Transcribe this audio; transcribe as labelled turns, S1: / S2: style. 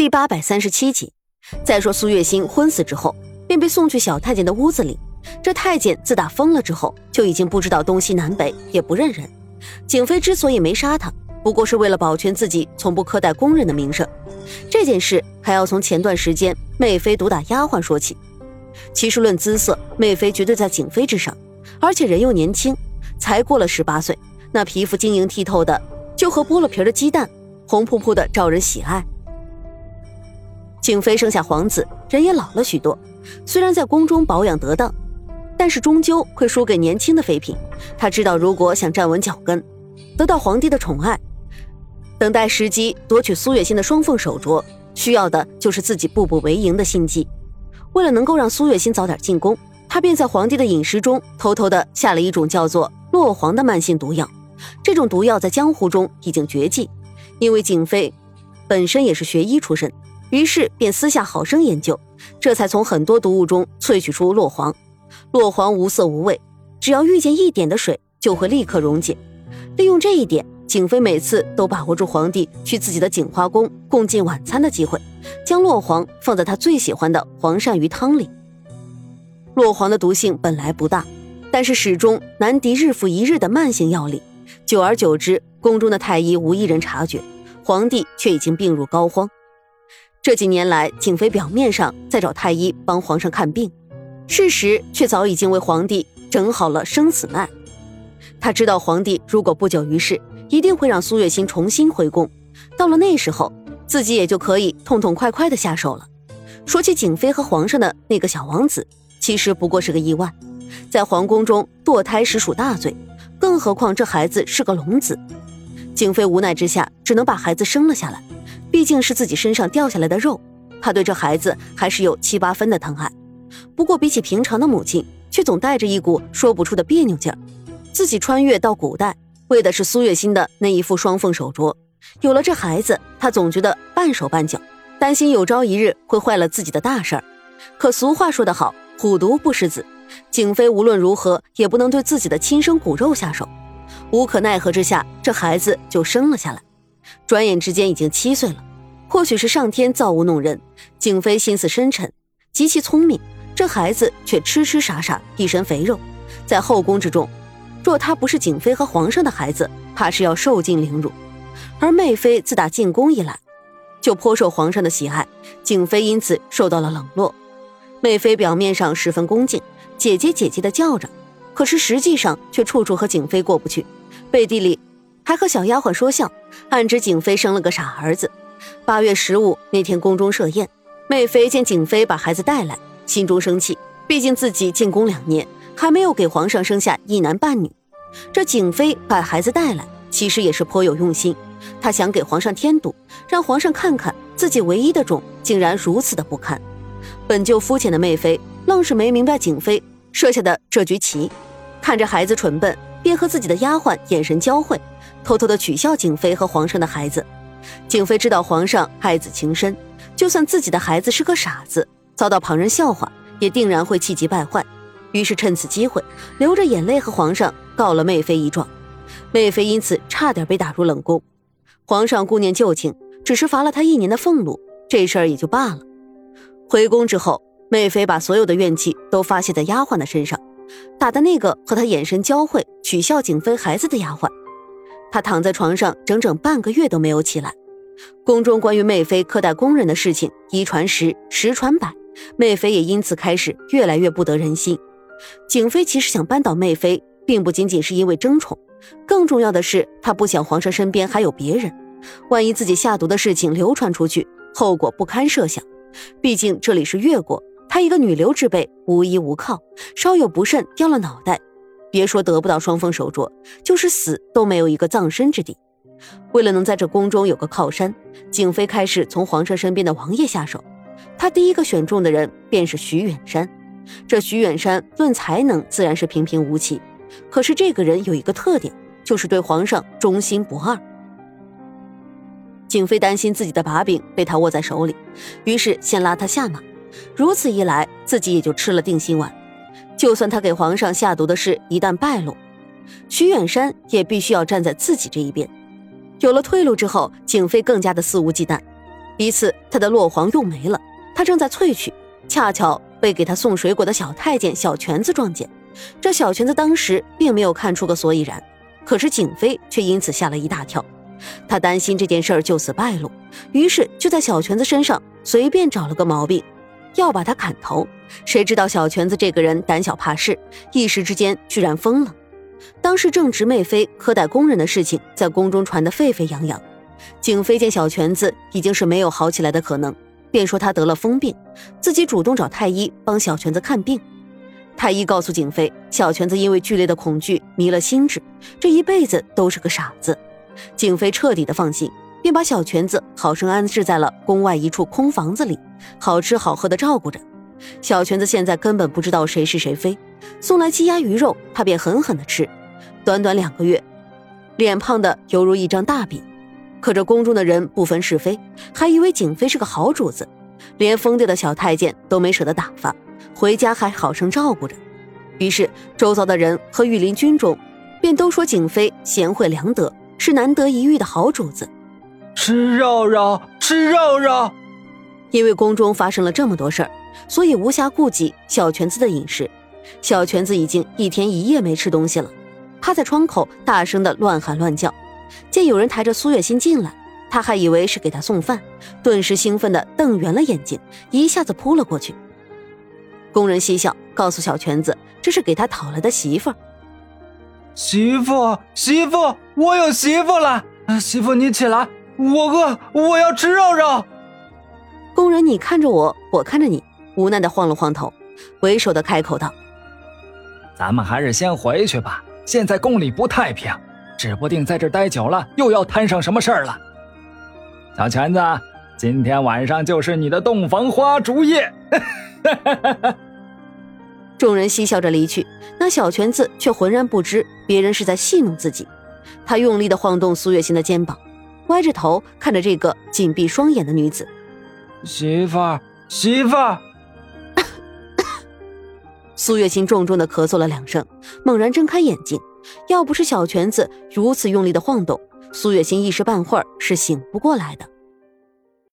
S1: 第八百三十七集。再说苏月心昏死之后，便被送去小太监的屋子里。这太监自打疯了之后，就已经不知道东西南北，也不认人。景妃之所以没杀他，不过是为了保全自己从不苛待宫人的名声。这件事还要从前段时间媚妃毒打丫鬟说起。其实论姿色，媚妃绝对在景妃之上，而且人又年轻，才过了十八岁，那皮肤晶莹剔透的，就和剥了皮的鸡蛋，红扑扑的，招人喜爱。景妃生下皇子，人也老了许多，虽然在宫中保养得当，但是终究会输给年轻的妃嫔。她知道，如果想站稳脚跟，得到皇帝的宠爱，等待时机夺取苏月心的双凤手镯，需要的就是自己步步为营的心机。为了能够让苏月心早点进宫，她便在皇帝的饮食中偷偷的下了一种叫做落黄的慢性毒药。这种毒药在江湖中已经绝迹，因为景妃本身也是学医出身。于是便私下好生研究，这才从很多毒物中萃取出落黄。落黄无色无味，只要遇见一点的水，就会立刻溶解。利用这一点，景妃每次都把握住皇帝去自己的景华宫共进晚餐的机会，将落黄放在他最喜欢的黄鳝鱼汤里。落黄的毒性本来不大，但是始终难敌日复一日的慢性药力。久而久之，宫中的太医无一人察觉，皇帝却已经病入膏肓。这几年来，景妃表面上在找太医帮皇上看病，事实却早已经为皇帝整好了生死脉。他知道皇帝如果不久于世，一定会让苏月心重新回宫。到了那时候，自己也就可以痛痛快快的下手了。说起景妃和皇上的那个小王子，其实不过是个意外，在皇宫中堕胎实属大罪，更何况这孩子是个龙子。景妃无奈之下，只能把孩子生了下来。毕竟是自己身上掉下来的肉，她对这孩子还是有七八分的疼爱。不过比起平常的母亲，却总带着一股说不出的别扭劲儿。自己穿越到古代，为的是苏月心的那一副双凤手镯。有了这孩子，她总觉得半手半脚，担心有朝一日会坏了自己的大事儿。可俗话说得好，虎毒不食子。景妃无论如何也不能对自己的亲生骨肉下手。无可奈何之下，这孩子就生了下来。转眼之间已经七岁了，或许是上天造物弄人，景妃心思深沉，极其聪明。这孩子却痴痴傻傻，一身肥肉，在后宫之中，若他不是景妃和皇上的孩子，怕是要受尽凌辱。而媚妃自打进宫以来，就颇受皇上的喜爱，景妃因此受到了冷落。媚妃表面上十分恭敬，姐姐姐姐的叫着，可是实际上却处处和景妃过不去，背地里。还和小丫鬟说笑，暗指景妃生了个傻儿子。八月十五那天，宫中设宴，媚妃见景妃把孩子带来，心中生气。毕竟自己进宫两年，还没有给皇上生下一男半女。这景妃把孩子带来，其实也是颇有用心。她想给皇上添堵，让皇上看看自己唯一的种竟然如此的不堪。本就肤浅的媚妃，愣是没明白景妃设下的这局棋，看着孩子蠢笨，便和自己的丫鬟眼神交汇。偷偷的取笑景妃和皇上的孩子，景妃知道皇上爱子情深，就算自己的孩子是个傻子，遭到旁人笑话，也定然会气急败坏。于是趁此机会，流着眼泪和皇上告了媚妃一状。媚妃因此差点被打入冷宫。皇上顾念旧情，只是罚了她一年的俸禄，这事儿也就罢了。回宫之后，媚妃把所有的怨气都发泄在丫鬟的身上，打的那个和她眼神交汇、取笑景妃孩子的丫鬟。他躺在床上整整半个月都没有起来。宫中关于媚妃苛待宫人的事情一传十，十传百，媚妃也因此开始越来越不得人心。景妃其实想扳倒媚妃，并不仅仅是因为争宠，更重要的是她不想皇上身边还有别人，万一自己下毒的事情流传出去，后果不堪设想。毕竟这里是越国，她一个女流之辈，无依无靠，稍有不慎掉了脑袋。别说得不到双凤手镯，就是死都没有一个葬身之地。为了能在这宫中有个靠山，景妃开始从皇上身边的王爷下手。她第一个选中的人便是徐远山。这徐远山论才能自然是平平无奇，可是这个人有一个特点，就是对皇上忠心不二。景妃担心自己的把柄被他握在手里，于是先拉他下马。如此一来，自己也就吃了定心丸。就算他给皇上下毒的事一旦败露，徐远山也必须要站在自己这一边。有了退路之后，景妃更加的肆无忌惮。一次，他的落黄又没了，他正在萃取，恰巧被给他送水果的小太监小泉子撞见。这小泉子当时并没有看出个所以然，可是景妃却因此吓了一大跳。他担心这件事儿就此败露，于是就在小泉子身上随便找了个毛病，要把他砍头。谁知道小泉子这个人胆小怕事，一时之间居然疯了。当时正值媚妃苛待宫人的事情在宫中传得沸沸扬扬，景妃见小泉子已经是没有好起来的可能，便说他得了疯病，自己主动找太医帮小泉子看病。太医告诉景妃，小泉子因为剧烈的恐惧迷了心智，这一辈子都是个傻子。景妃彻底的放心，便把小全子好生安置在了宫外一处空房子里，好吃好喝的照顾着。小全子现在根本不知道谁是谁非，送来鸡鸭鱼肉，他便狠狠的吃。短短两个月，脸胖的犹如一张大饼。可这宫中的人不分是非，还以为景妃是个好主子，连疯掉的小太监都没舍得打发，回家还好生照顾着。于是周遭的人和御林军中，便都说景妃贤惠良德。是难得一遇的好主子，
S2: 吃肉肉，吃肉肉。
S1: 因为宫中发生了这么多事儿，所以无暇顾及小泉子的饮食。小泉子已经一天一夜没吃东西了，趴在窗口大声的乱喊乱叫。见有人抬着苏月心进来，他还以为是给他送饭，顿时兴奋的瞪圆了眼睛，一下子扑了过去。工人嬉笑，告诉小泉子这是给他讨来的媳妇儿。
S2: 媳妇，媳妇，我有媳妇了！媳妇，你起来，我饿，我要吃肉肉。
S1: 工人，你看着我，我看着你，无奈的晃了晃头，为首的开口道：“
S2: 咱们还是先回去吧，现在宫里不太平，指不定在这待久了又要摊上什么事儿了。”小泉子，今天晚上就是你的洞房花烛夜。
S1: 众人嬉笑着离去，那小泉子却浑然不知别人是在戏弄自己。他用力的晃动苏月心的肩膀，歪着头看着这个紧闭双眼的女子。
S2: 媳妇儿，媳妇儿。
S1: 苏月心重重的咳嗽了两声，猛然睁开眼睛。要不是小拳子如此用力的晃动，苏月心一时半会儿是醒不过来的。